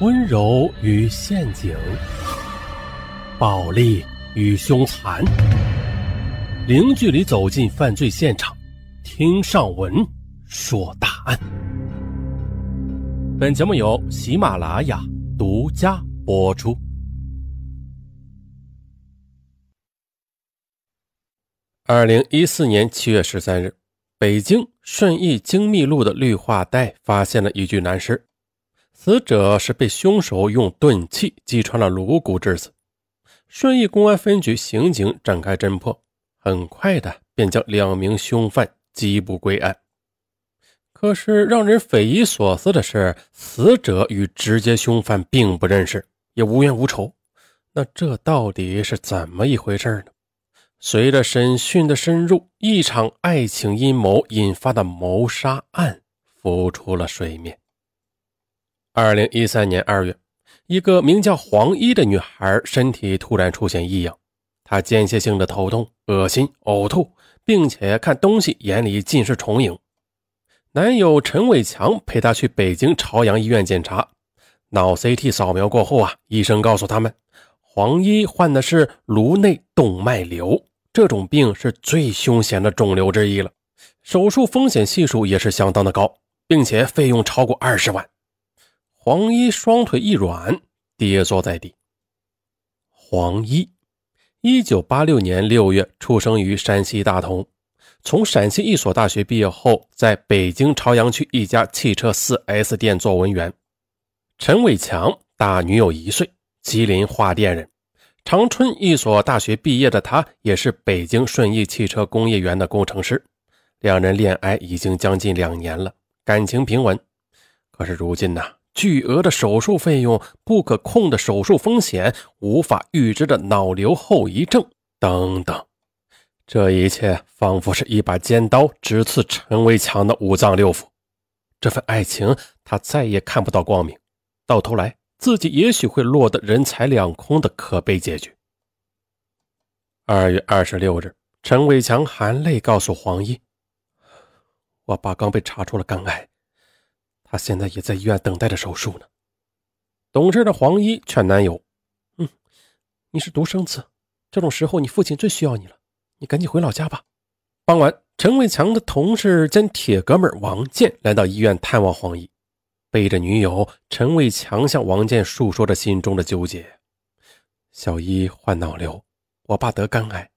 温柔与陷阱，暴力与凶残，零距离走进犯罪现场，听上文说大案。本节目由喜马拉雅独家播出。二零一四年七月十三日，北京顺义精密路的绿化带发现了一具男尸。死者是被凶手用钝器击穿了颅骨致死。顺义公安分局刑警展开侦破，很快的便将两名凶犯缉捕归案。可是让人匪夷所思的是，死者与直接凶犯并不认识，也无冤无仇。那这到底是怎么一回事呢？随着审讯的深入，一场爱情阴谋引发的谋杀案浮出了水面。二零一三年二月，一个名叫黄一的女孩身体突然出现异样，她间歇性的头痛、恶心、呕吐，并且看东西眼里尽是重影。男友陈伟强陪她去北京朝阳医院检查，脑 CT 扫描过后啊，医生告诉他们，黄一患的是颅内动脉瘤，这种病是最凶险的肿瘤之一了，手术风险系数也是相当的高，并且费用超过二十万。黄一双腿一软，跌坐在地。黄一，一九八六年六月出生于山西大同，从陕西一所大学毕业后，在北京朝阳区一家汽车 4S 店做文员。陈伟强大女友一岁，吉林桦甸人，长春一所大学毕业的他，也是北京顺义汽车工业园的工程师。两人恋爱已经将近两年了，感情平稳。可是如今呢？巨额的手术费用、不可控的手术风险、无法预知的脑瘤后遗症等等，这一切仿佛是一把尖刀直刺陈伟强的五脏六腑。这份爱情，他再也看不到光明，到头来自己也许会落得人财两空的可悲结局。二月二十六日，陈伟强含泪告诉黄一：“我爸刚被查出了肝癌。”他现在也在医院等待着手术呢。懂事的黄一劝男友：“嗯，你是独生子，这种时候你父亲最需要你了，你赶紧回老家吧。”傍晚，陈伟强的同事兼铁哥们王健来到医院探望黄一，背着女友，陈伟强向王健诉说着心中的纠结：“小一患脑瘤，我爸得肝癌，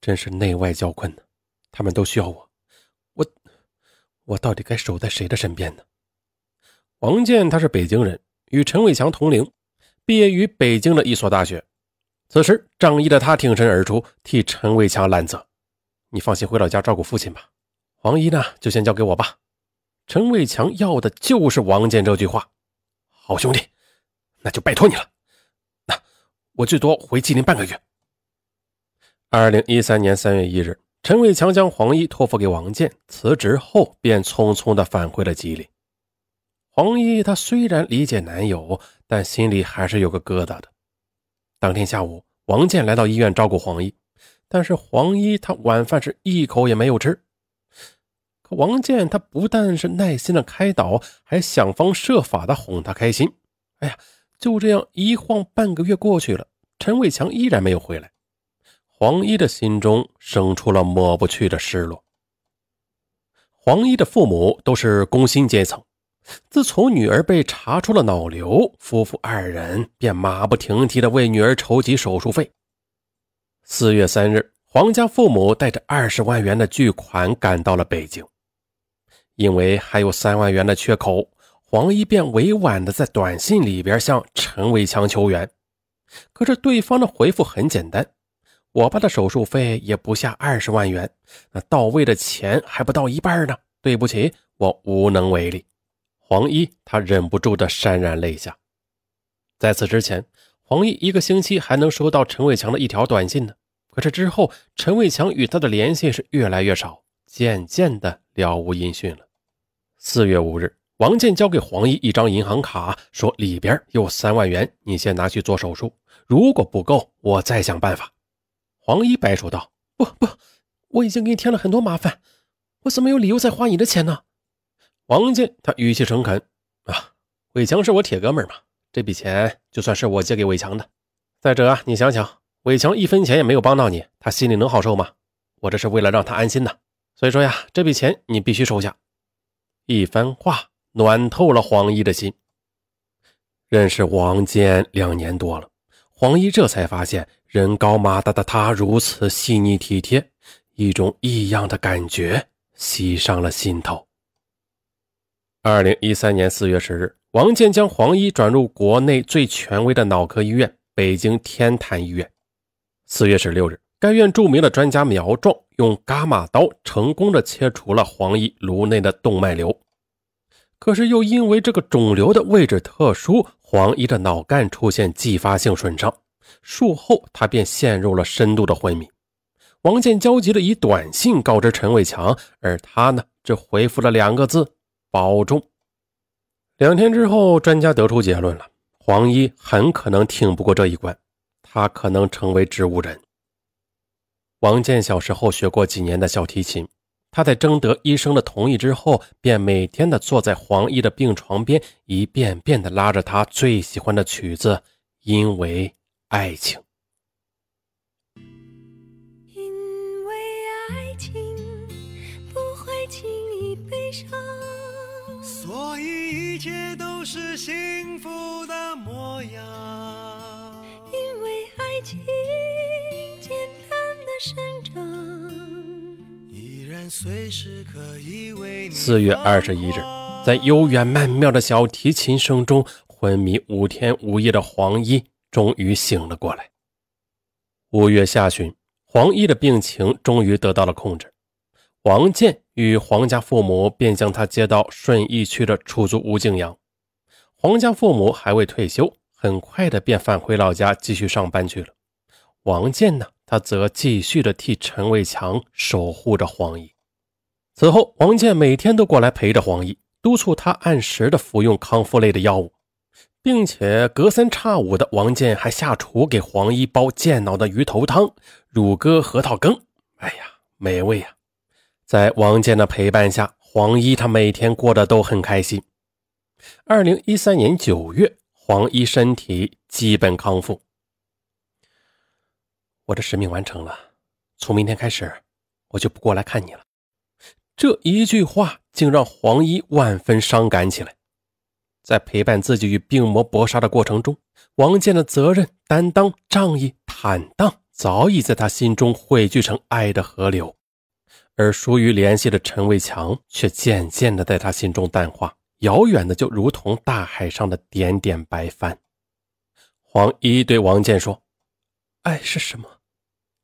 真是内外交困呢。他们都需要我，我，我到底该守在谁的身边呢？”王建他是北京人，与陈伟强同龄，毕业于北京的一所大学。此时，仗义的他挺身而出，替陈伟强揽责：“你放心回老家照顾父亲吧，黄姨呢，就先交给我吧。”陈伟强要的就是王建这句话。好兄弟，那就拜托你了。那我最多回吉林半个月。二零一三年三月一日，陈伟强将黄衣托付给王建，辞职后便匆匆的返回了吉林。黄一，她虽然理解男友，但心里还是有个疙瘩的。当天下午，王建来到医院照顾黄一，但是黄一她晚饭是一口也没有吃。可王建他不但是耐心的开导，还想方设法的哄她开心。哎呀，就这样一晃半个月过去了，陈伟强依然没有回来。黄一的心中生出了抹不去的失落。黄一的父母都是工薪阶层。自从女儿被查出了脑瘤，夫妇二人便马不停蹄地为女儿筹集手术费。四月三日，黄家父母带着二十万元的巨款赶到了北京，因为还有三万元的缺口，黄一便委婉地在短信里边向陈伟强求援。可是对方的回复很简单：“我爸的手术费也不下二十万元，那到位的钱还不到一半呢。对不起，我无能为力。”黄一他忍不住的潸然泪下。在此之前，黄一一个星期还能收到陈伟强的一条短信呢。可是之后，陈伟强与他的联系是越来越少，渐渐的了无音讯了。四月五日，王建交给黄一一张银行卡，说里边有三万元，你先拿去做手术。如果不够，我再想办法。黄一摆手道：“不不，我已经给你添了很多麻烦，我怎么有理由再花你的钱呢？”王建他语气诚恳：“啊，伟强是我铁哥们嘛，这笔钱就算是我借给伟强的。再者，你想想，伟强一分钱也没有帮到你，他心里能好受吗？我这是为了让他安心的。所以说呀，这笔钱你必须收下。一番话暖透了黄一的心。认识王建两年多了，黄一这才发现人高马大的他如此细腻体贴，一种异样的感觉袭上了心头。二零一三年四月十日，王健将黄一转入国内最权威的脑科医院——北京天坛医院。四月十六日，该院著名的专家苗壮用伽马刀成功的切除了黄一颅内的动脉瘤。可是，又因为这个肿瘤的位置特殊，黄一的脑干出现继发性损伤，术后他便陷入了深度的昏迷。王健焦急的以短信告知陈伟强，而他呢，只回复了两个字。保重。两天之后，专家得出结论了：黄一很可能挺不过这一关，他可能成为植物人。王建小时候学过几年的小提琴，他在征得医生的同意之后，便每天的坐在黄一的病床边，一遍遍的拉着他最喜欢的曲子《因为爱情》。因为爱情不会轻易悲伤。所以一切都是幸福的模样。因为爱情简单的生长，依然随时可以为你。四月二十一日，在悠远曼妙的小提琴声中，昏迷五天五夜的黄一终于醒了过来。五月下旬，黄一的病情终于得到了控制。王健与黄家父母便将他接到顺义区的出租屋静养。黄家父母还未退休，很快的便返回老家继续上班去了。王健呢，他则继续的替陈伟强守护着黄姨。此后，王健每天都过来陪着黄姨，督促他按时的服用康复类的药物，并且隔三差五的，王健还下厨给黄姨煲健脑的鱼头汤、乳鸽核桃羹。哎呀，美味呀！在王建的陪伴下，黄一他每天过得都很开心。二零一三年九月，黄一身体基本康复。我的使命完成了，从明天开始，我就不过来看你了。这一句话竟让黄一万分伤感起来。在陪伴自己与病魔搏杀的过程中，王建的责任、担当、仗义、坦荡，早已在他心中汇聚成爱的河流。而疏于联系的陈伟强却渐渐的在他心中淡化，遥远的就如同大海上的点点白帆。黄一对王建说：“爱是什么？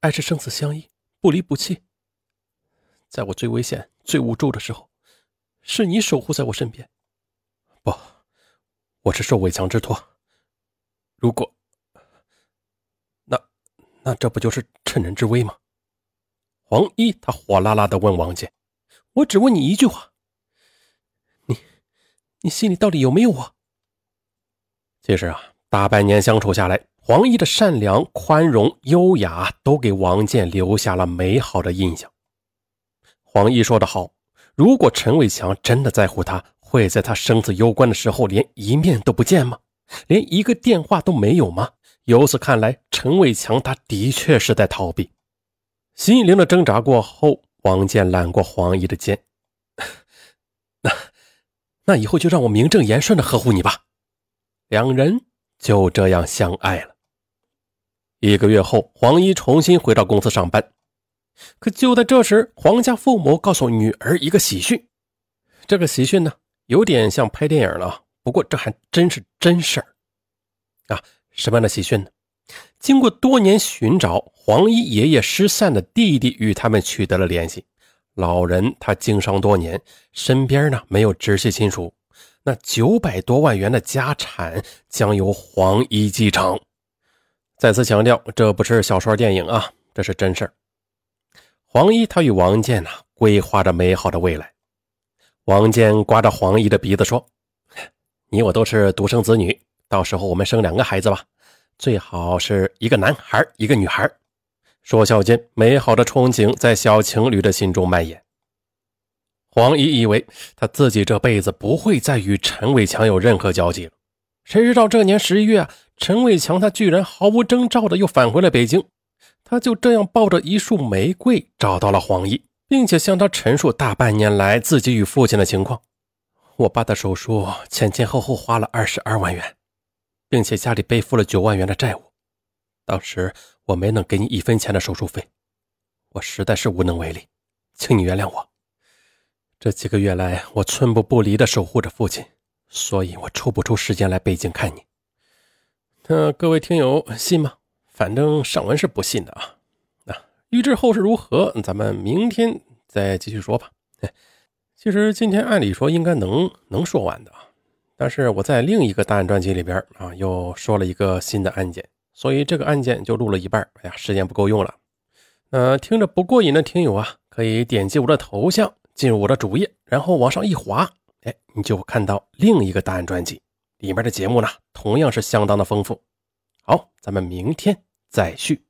爱是生死相依，不离不弃。在我最危险、最无助的时候，是你守护在我身边。不，我是受伟强之托。如果……那……那这不就是趁人之危吗？”黄一他火辣辣的问王建：“我只问你一句话，你，你心里到底有没有我？”其实啊，大半年相处下来，黄一的善良、宽容、优雅，都给王建留下了美好的印象。黄一说的好：“如果陈伟强真的在乎他，会在他生死攸关的时候连一面都不见吗？连一个电话都没有吗？”由此看来，陈伟强他的确是在逃避。心灵的挣扎过后，王建揽过黄姨的肩，那那以后就让我名正言顺的呵护你吧。两人就这样相爱了。一个月后，黄姨重新回到公司上班，可就在这时，黄家父母告诉女儿一个喜讯。这个喜讯呢，有点像拍电影了，不过这还真是真事儿啊！什么样的喜讯呢？经过多年寻找，黄一爷爷失散的弟弟与他们取得了联系。老人他经商多年，身边呢没有直系亲属，那九百多万元的家产将由黄一继承。再次强调，这不是小说电影啊，这是真事儿。黄一他与王建呐规划着美好的未来。王建刮着黄一的鼻子说：“你我都是独生子女，到时候我们生两个孩子吧。”最好是一个男孩，一个女孩。说笑间，美好的憧憬在小情侣的心中蔓延。黄姨以为他自己这辈子不会再与陈伟强有任何交集了，谁知道这年十一月，陈伟强他居然毫无征兆的又返回了北京。他就这样抱着一束玫瑰找到了黄奕，并且向他陈述大半年来自己与父亲的情况。我爸的手术前前后后花了二十二万元，并且家里背负了九万元的债务。当时我没能给你一分钱的手术费，我实在是无能为力，请你原谅我。这几个月来，我寸步不离的守护着父亲，所以我抽不出时间来北京看你。那各位听友信吗？反正上文是不信的啊。那预知后事如何，咱们明天再继续说吧。其实今天按理说应该能能说完的啊，但是我在另一个大案专辑里边啊，又说了一个新的案件，所以这个案件就录了一半。哎呀，时间不够用了。那听着不过瘾的听友啊，可以点击我的头像进入我的主页，然后往上一滑，哎，你就看到另一个大案专辑里面的节目呢，同样是相当的丰富。好，咱们明天再续。